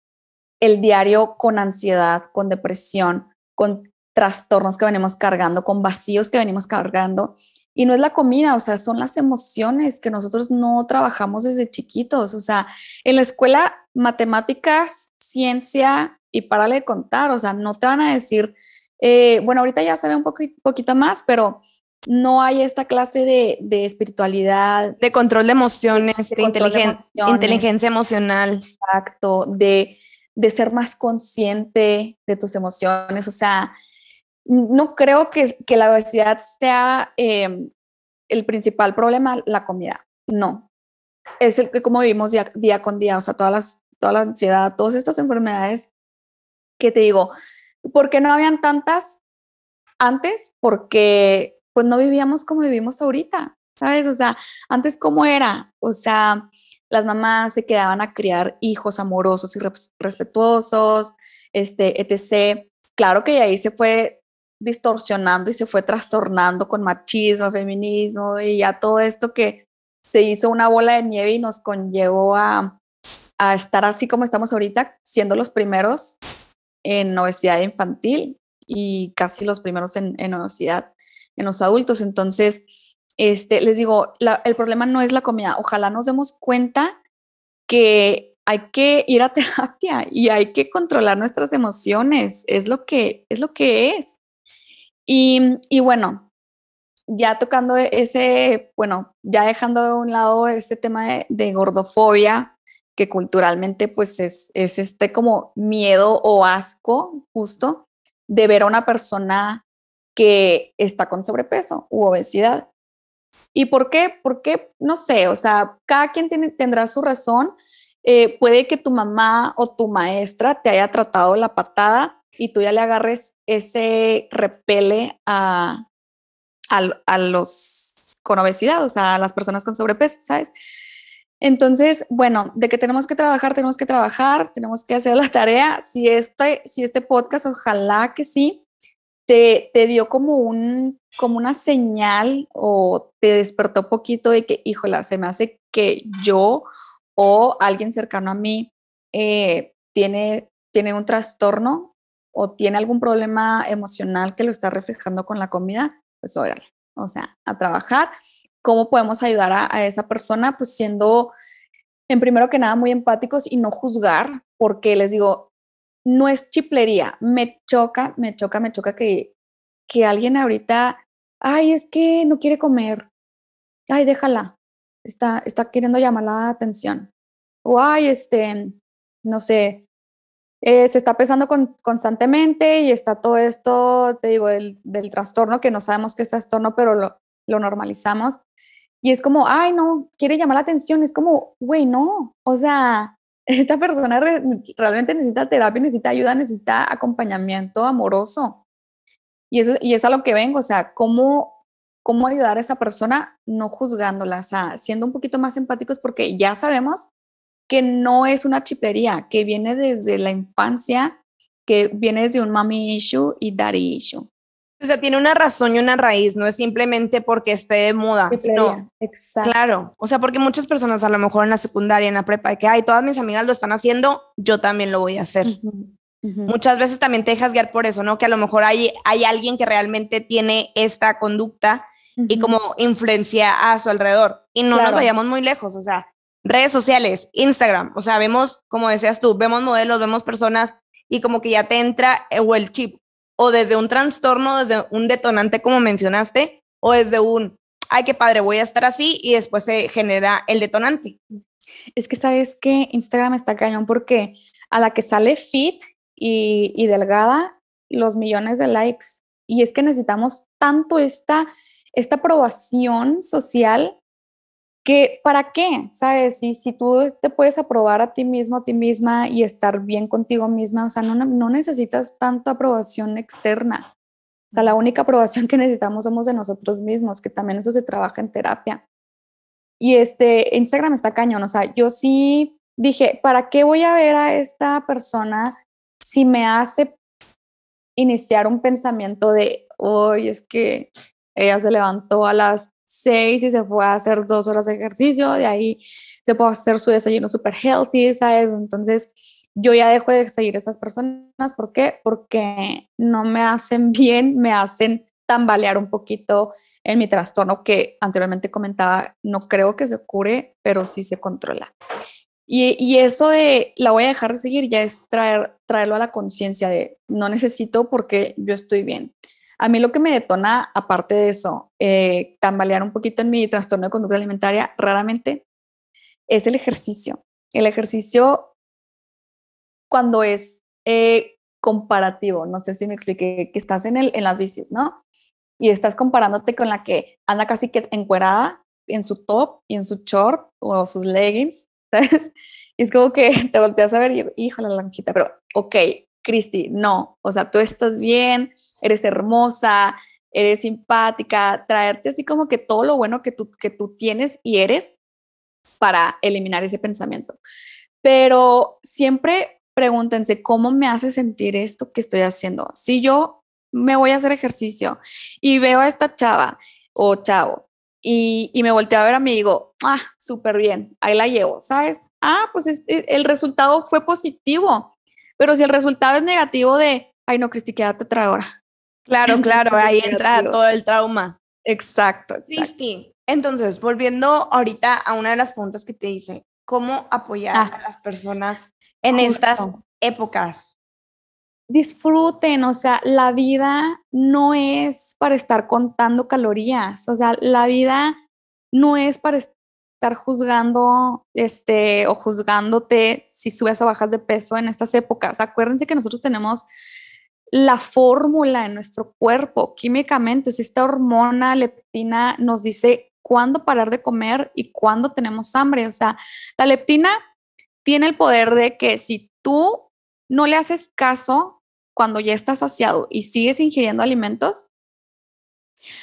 el diario con ansiedad, con depresión, con trastornos que venimos cargando, con vacíos que venimos cargando. Y no es la comida, o sea, son las emociones que nosotros no trabajamos desde chiquitos. O sea, en la escuela, matemáticas, ciencia, y párale de contar, o sea, no te van a decir, eh, bueno, ahorita ya se ve un poquito más, pero no hay esta clase de, espiritualidad. De control de emociones, de, inteligencia, inteligencia emocional. Exacto, de, de ser más consciente de tus emociones. O sea, no creo que, que la obesidad sea em, el principal problema, la comida. No. Es el que como vivimos día, con día, o sea, todas las, toda la ansiedad, todas estas enfermedades que te digo, ¿por qué no habían tantas antes? Porque pues no vivíamos como vivimos ahorita, ¿sabes? O sea, antes cómo era, o sea, las mamás se quedaban a criar hijos amorosos y respetuosos, este, etc. Claro que ahí se fue distorsionando y se fue trastornando con machismo, feminismo y ya todo esto que se hizo una bola de nieve y nos conllevó a, a estar así como estamos ahorita, siendo los primeros en obesidad infantil y casi los primeros en, en obesidad en los adultos. Entonces, este, les digo, el problema no es la comida. Ojalá nos demos cuenta que hay que ir a terapia y hay que controlar nuestras emociones. Es lo que es. Lo que es. Y, bueno, ya tocando ese, bueno, ya dejando de un lado este tema de, gordofobia, que culturalmente pues es, es, este como miedo o asco justo de ver a una persona que está con sobrepeso u obesidad. ¿Y por qué? Porque, no sé, o sea, cada quien tendrá su razón. Eh, puede que tu mamá o tu maestra te haya tratado la patada y tú ya le agarres ese repele a, a, los con obesidad, o sea, a las personas con sobrepeso, ¿sabes? Entonces, bueno, de que tenemos que trabajar, tenemos que trabajar, tenemos que hacer la tarea. Si este, si este podcast, ojalá que sí, te, dio como, un, como una señal o te despertó poquito de que, híjola, se me hace que yo o alguien cercano a mí eh, tiene, tiene un trastorno o tiene algún problema emocional que lo está reflejando con la comida, pues órale, o sea, a trabajar. ¿Cómo podemos ayudar a, esa persona? Pues siendo, en primero que nada, muy empáticos y no juzgar, porque les digo, no es chiplería. Me choca, me choca, me choca que, que alguien ahorita, ay, es que no quiere comer. Ay, déjala. Está, está queriendo llamar la atención. O ay, este, no sé, eh, se está pesando constantemente y está todo esto, te digo, del, del, trastorno, que no sabemos qué es trastorno, pero lo, lo normalizamos. Y es como, ay, no, quiere llamar la atención. Es como, güey, no. O sea, esta persona realmente necesita terapia, necesita ayuda, necesita acompañamiento amoroso. Y, eso, y es a lo que vengo, o sea, cómo, cómo ayudar a esa persona no juzgándola, o sea, siendo un poquito más empáticos porque ya sabemos que no es una chipería, que viene desde la infancia, que viene desde un mommy issue y daddy issue. O sea, tiene una razón y una raíz, no es simplemente porque esté de moda. No, Exacto. Claro, o sea, porque muchas personas a lo mejor en la secundaria, en la prepa, de que, ay, todas mis amigas lo están haciendo, yo también lo voy a hacer. Muchas veces también te dejas guiar por eso, ¿no? Que a lo mejor hay, hay alguien que realmente tiene esta conducta y como influencia a su alrededor. Y no nos vayamos muy lejos, o sea, redes sociales, Instagram, o sea, vemos, como decías tú, vemos modelos, vemos personas y como que ya te entra eh, o el chip o desde un trastorno, desde un detonante como mencionaste, o desde un, ay, qué padre, voy a estar así y después se genera el detonante. Es que sabes que Instagram está cañón porque a la que sale fit y, y delgada, los millones de likes. Y es que necesitamos tanto esta, esta aprobación social ¿para qué? ¿Sabes? Si, tú te puedes aprobar a ti mismo, a ti misma y estar bien contigo misma, o sea, no, necesitas tanta aprobación externa. O sea, la única aprobación que necesitamos somos de nosotros mismos, que también eso se trabaja en terapia. Y este, Instagram está cañón, o sea, yo sí dije, ¿para qué voy a ver a esta persona si me hace iniciar un pensamiento de, hoy es que ella se levantó a las seis y se fue a hacer dos horas de ejercicio, de ahí se puede hacer su desayuno súper healthy, ¿sabes? Entonces, yo ya dejo de seguir a esas personas. ¿Por qué? Porque no me hacen bien, me hacen tambalear un poquito en mi trastorno que anteriormente comentaba, no creo que se cure, pero sí se controla. Y, y, eso de la voy a dejar de seguir ya es traer, traerlo a la conciencia de no necesito porque yo estoy bien. A mí lo que me detona, aparte de eso, eh, tambalear un poquito en mi trastorno de conducta alimentaria, raramente, es el ejercicio. El ejercicio cuando es eh, comparativo, no sé si me expliqué, que estás en, el, en las bicis, ¿no? Y estás comparándote con la que anda casi que encuerada en su top y en su short o sus leggings, ¿sabes? Y es como que te volteas a ver y híjole, la lonjita, pero ok, Cristi, no, o sea, tú estás bien, eres hermosa, eres simpática, traerte así como que todo lo bueno que tú, que tú tienes y eres para eliminar ese pensamiento. Pero siempre pregúntense, ¿cómo me hace sentir esto que estoy haciendo? Si yo me voy a hacer ejercicio y veo a esta chava o chavo y, y me volteo a ver a mí y digo, ah, súper bien, ahí la llevo, ¿sabes? Ah, pues este, el resultado fue positivo, pero si el resultado es negativo de, ay no, Cristi, quédate otra hora. Claro, claro, ahí entra todo el trauma. Exacto, exacto. Sí, Entonces, volviendo ahorita a una de las preguntas que te hice, ¿cómo apoyar ah. a las personas en estas épocas? Disfruten, o sea, la vida no es para estar contando calorías, o sea, la vida no es para estar juzgando este o juzgándote si subes o bajas de peso en estas épocas. Acuérdense que nosotros tenemos la fórmula en nuestro cuerpo químicamente, es esta hormona leptina nos dice cuándo parar de comer y cuándo tenemos hambre. O sea, la leptina tiene el poder de que si tú no le haces caso cuando ya estás saciado y sigues ingiriendo alimentos,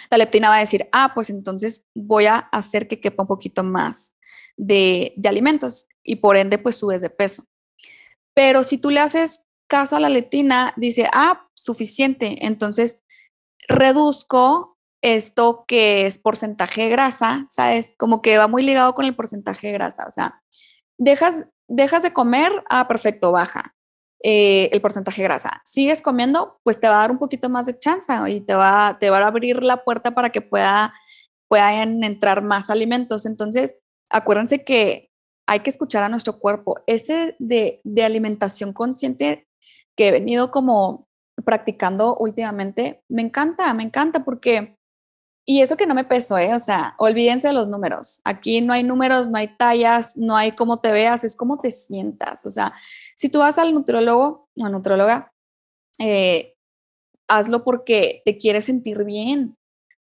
la leptina va a decir, ah, pues entonces voy a hacer que quepa un poquito más de, de alimentos y por ende pues subes de peso. Pero si tú le haces caso a la leptina, dice, ah, suficiente, entonces reduzco esto que es porcentaje de grasa, ¿sabes? Como que va muy ligado con el porcentaje de grasa, o sea, dejas, dejas de comer, ah, perfecto, baja eh, el porcentaje de grasa. Sigues comiendo, pues te va a dar un poquito más de chance y te va, te va a abrir la puerta para que pueda, puedan entrar más alimentos. Entonces, acuérdense que hay que escuchar a nuestro cuerpo. Ese de, de alimentación consciente que he venido como practicando últimamente, me encanta, me encanta porque, y eso que no me peso, ¿eh? o sea, olvídense de los números. Aquí no hay números, no hay tallas, no hay cómo te veas, es cómo te sientas. O sea, si tú vas al nutriólogo o a nutróloga, eh, hazlo porque te quieres sentir bien,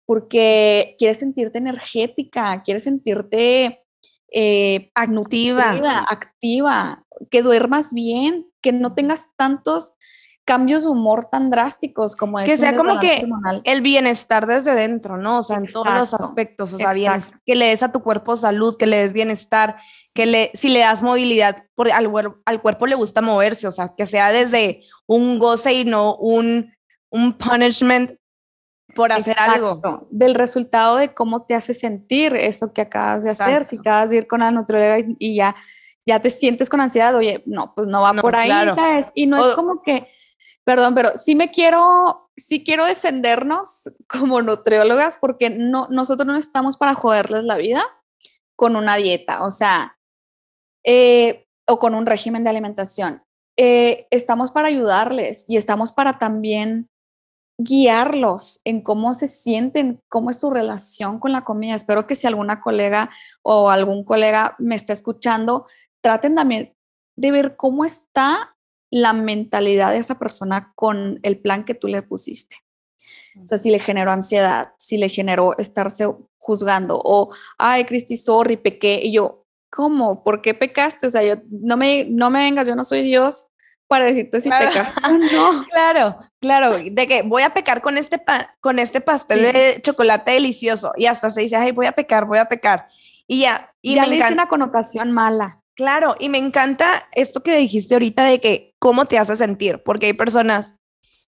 porque quieres sentirte energética, quieres sentirte eh, activa. activa, que duermas bien, que no tengas tantos cambios de humor tan drásticos como es que sea como que el bienestar desde dentro, ¿no? O sea, en todos los aspectos, o sea, bien, que le des a tu cuerpo salud, que le des bienestar, que le, si le das movilidad, por, al, al cuerpo le gusta moverse, o sea, que sea desde un goce y no un, un punishment por hacer algo. Del resultado de cómo te hace sentir eso que acabas de hacer. Si acabas de ir con la nutrióloga y, ya, ya te sientes con ansiedad, oye, no, pues no va por ahí, ¿sabes? Y no es como que, perdón, pero sí me quiero, sí quiero defendernos como nutriólogas porque no, nosotros no estamos para joderles la vida con una dieta, o sea, eh, o con un régimen de alimentación. Eh, estamos para ayudarles y estamos para también guiarlos en cómo se sienten, cómo es su relación con la comida. Espero que si alguna colega o algún colega me está escuchando, traten también de ver cómo está la mentalidad de esa persona con el plan que tú le pusiste. O sea, si le generó ansiedad, si le generó estarse juzgando o, ay, Cristi, sorry, pequé. Y yo, ¿cómo? ¿Por qué pecaste? O sea, yo, no me, no me vengas, yo no soy Dios para decirte si claro. pecas no. Claro, claro, de que voy a pecar con este, con este pastel de chocolate delicioso y hasta se dice, ay, voy a pecar, voy a pecar. Y ya, y ya me le una connotación mala. Claro, y me encanta esto que dijiste ahorita de que cómo te hace sentir, porque hay personas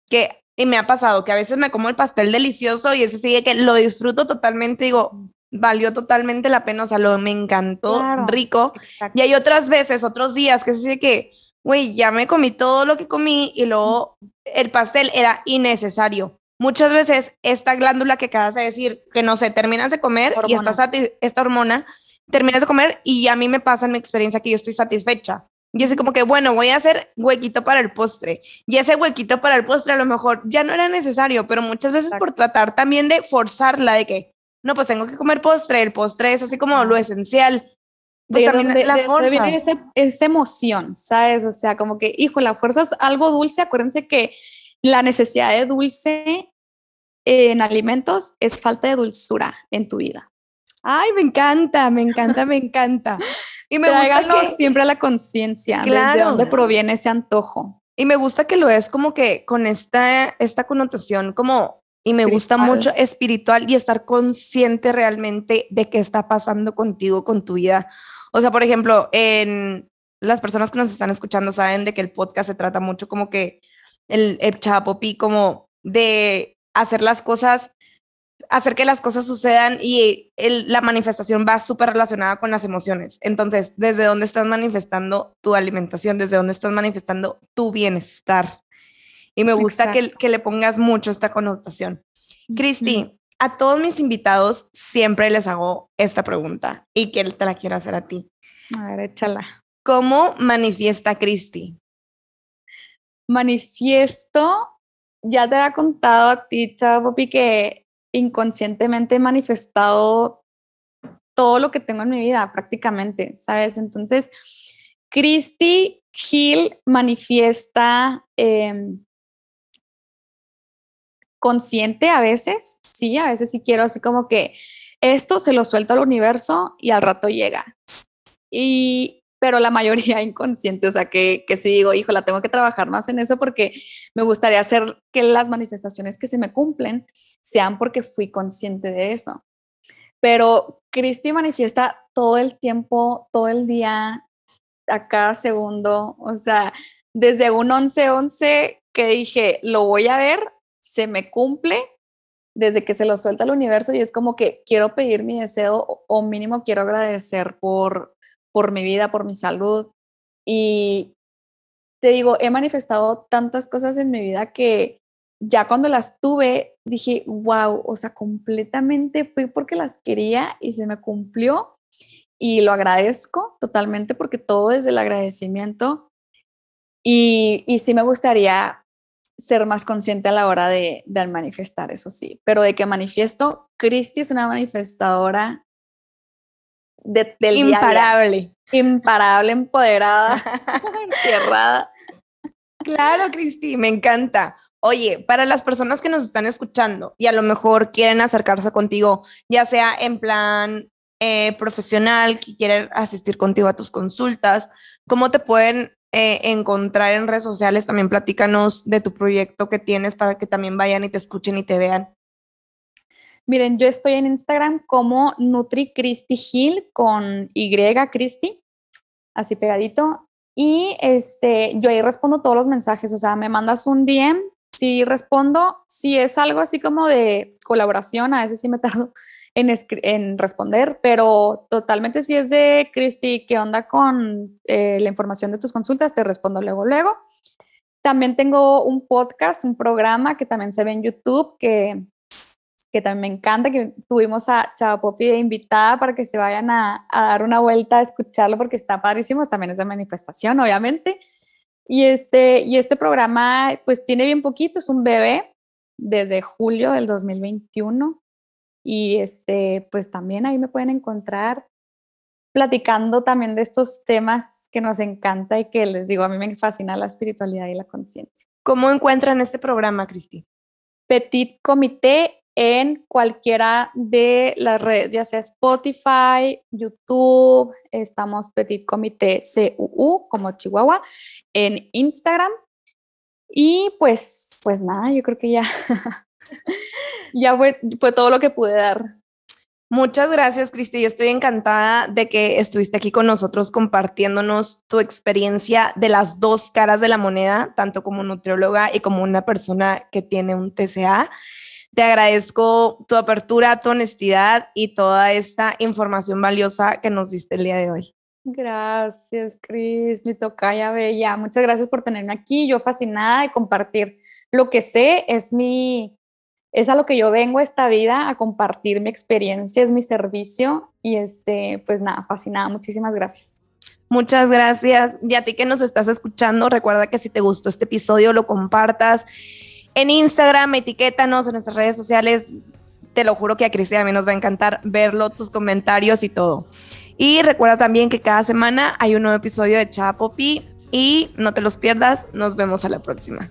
que, y me ha pasado, que a veces me como el pastel delicioso y ese sigue que lo disfruto totalmente, digo, valió totalmente la pena, o sea, lo me encantó, rico. Y hay otras veces, otros días que se dice que güey, ya me comí todo lo que comí y luego el pastel era innecesario. Muchas veces esta glándula que acabas de decir, que no sé, terminas de comer y esta, esta hormona, terminas de comer y a mí me pasa en mi experiencia que yo estoy satisfecha. Y así como que, bueno, voy a hacer huequito para el postre. Y ese huequito para el postre a lo mejor ya no era necesario, pero muchas veces por tratar también de forzarla de que, no, pues tengo que comer postre, el postre es así como lo esencial Pues de también dónde, la viene ese- esa emoción, ¿sabes? O sea, como que, hijo, la fuerza es algo dulce. Acuérdense que la necesidad de dulce en alimentos es falta de dulzura en tu vida. Ay, me encanta, me encanta, me encanta. Y me gusta que, siempre la conciencia de Claro. dónde proviene ese antojo. y me gusta que lo es como que con esta, esta connotación como, y me gusta mucho espiritual y estar consciente realmente de qué está pasando contigo, con tu vida. O sea, por ejemplo, en las personas que nos están escuchando saben de que el podcast se trata mucho como que el, el chapopi, como de hacer las cosas, hacer que las cosas sucedan y el- la manifestación va súper relacionada con las emociones. Entonces, ¿desde dónde estás manifestando tu alimentación? ¿Desde dónde estás manifestando tu bienestar? Y me gusta que, que le pongas mucho esta connotación. Cristi, a todos mis invitados siempre les hago esta pregunta y que te la quiero hacer a ti. A ver, échala. ¿Cómo manifiesta Cristi? Manifiesto, ya te había contado a ti, Chapopi, que inconscientemente he manifestado todo lo que tengo en mi vida prácticamente, ¿sabes? Entonces, Christy Hill manifiesta em, consciente a veces, sí, a veces sí quiero así como que esto se lo suelto al universo y al rato llega. Y, pero la mayoría inconsciente, o sea, que, que sí digo, hijo, la tengo que trabajar más en eso porque me gustaría hacer que las manifestaciones que se me cumplen sean porque fui consciente de eso. Pero Cristi manifiesta todo el tiempo, todo el día, a cada segundo, o sea, desde un 11-11 que dije, lo voy a ver, se me cumple, desde que se lo suelta al universo y es como que quiero pedir mi deseo o, mínimo quiero agradecer por, por mi vida, por mi salud. Y te digo, he manifestado tantas cosas en mi vida que ya cuando las tuve, dije, wow, o sea, completamente fui porque las quería y se me cumplió. Y lo agradezco totalmente porque todo desde el agradecimiento. Y, y sí me gustaría ser más consciente a la hora de, de manifestar, eso sí. Pero de que manifiesto, Cristi es una manifestadora de, del día a día. Imparable. imparable, empoderada, encerrada. Claro, Cristi, me encanta. Oye, para las personas que nos están escuchando y a lo mejor quieren acercarse contigo, ya sea en plan eh, profesional, que quieren asistir contigo a tus consultas, ¿cómo te pueden eh, encontrar en redes sociales? También platícanos de tu proyecto que tienes para que también vayan y te escuchen y te vean. Miren, yo estoy en Instagram como Nutri Christy Hill con Y Christy, así pegadito. Y este, yo ahí respondo todos los mensajes, o sea, me mandas un DM, si respondo, si es algo así como de colaboración, a veces sí me tardo en, en responder, pero totalmente si es de Christy, ¿qué onda con eh, la información de tus consultas? Te respondo luego, luego. También tengo un podcast, un programa que también se ve en YouTube, que que también me encanta, que tuvimos a Chava Popi de invitada para que se vayan a, a, dar una vuelta a escucharlo porque está padrísimo, también es de manifestación, obviamente. Y este, y este programa pues tiene bien poquito, es un bebé desde julio del 2021 y este, pues también ahí me pueden encontrar platicando también de estos temas que nos encanta y que les digo, a mí me fascina la espiritualidad y la conciencia. ¿Cómo encuentran este programa, Cristi? Petit Comité en cualquiera de las redes, ya sea Spotify, YouTube, estamos Petit Comité CUU como Chihuahua, en Instagram. Y pues, pues nada, yo creo que ya, ya fue, fue todo lo que pude dar. Muchas gracias, Cristi. Yo estoy encantada de que estuviste aquí con nosotros compartiéndonos tu experiencia de las dos caras de la moneda, tanto como nutrióloga y como una persona que tiene un TCA. Te agradezco tu apertura, tu honestidad y toda esta información valiosa que nos diste el día de hoy. Gracias, Cris, mi tocaya bella. Muchas gracias por tenerme aquí. Yo fascinada de compartir lo que sé, es mi, es a lo que yo vengo a esta vida, a compartir mi experiencia, es mi servicio y este, pues nada, fascinada. Muchísimas gracias. Muchas gracias. Y a ti que nos estás escuchando, recuerda que si te gustó este episodio, lo compartas en Instagram, etiquétanos en nuestras redes sociales. Te lo juro que a Cristian a mí nos va a encantar verlo, tus comentarios y todo. Y recuerda también que cada semana hay un nuevo episodio de Chapopi y no te los pierdas. Nos vemos a la próxima.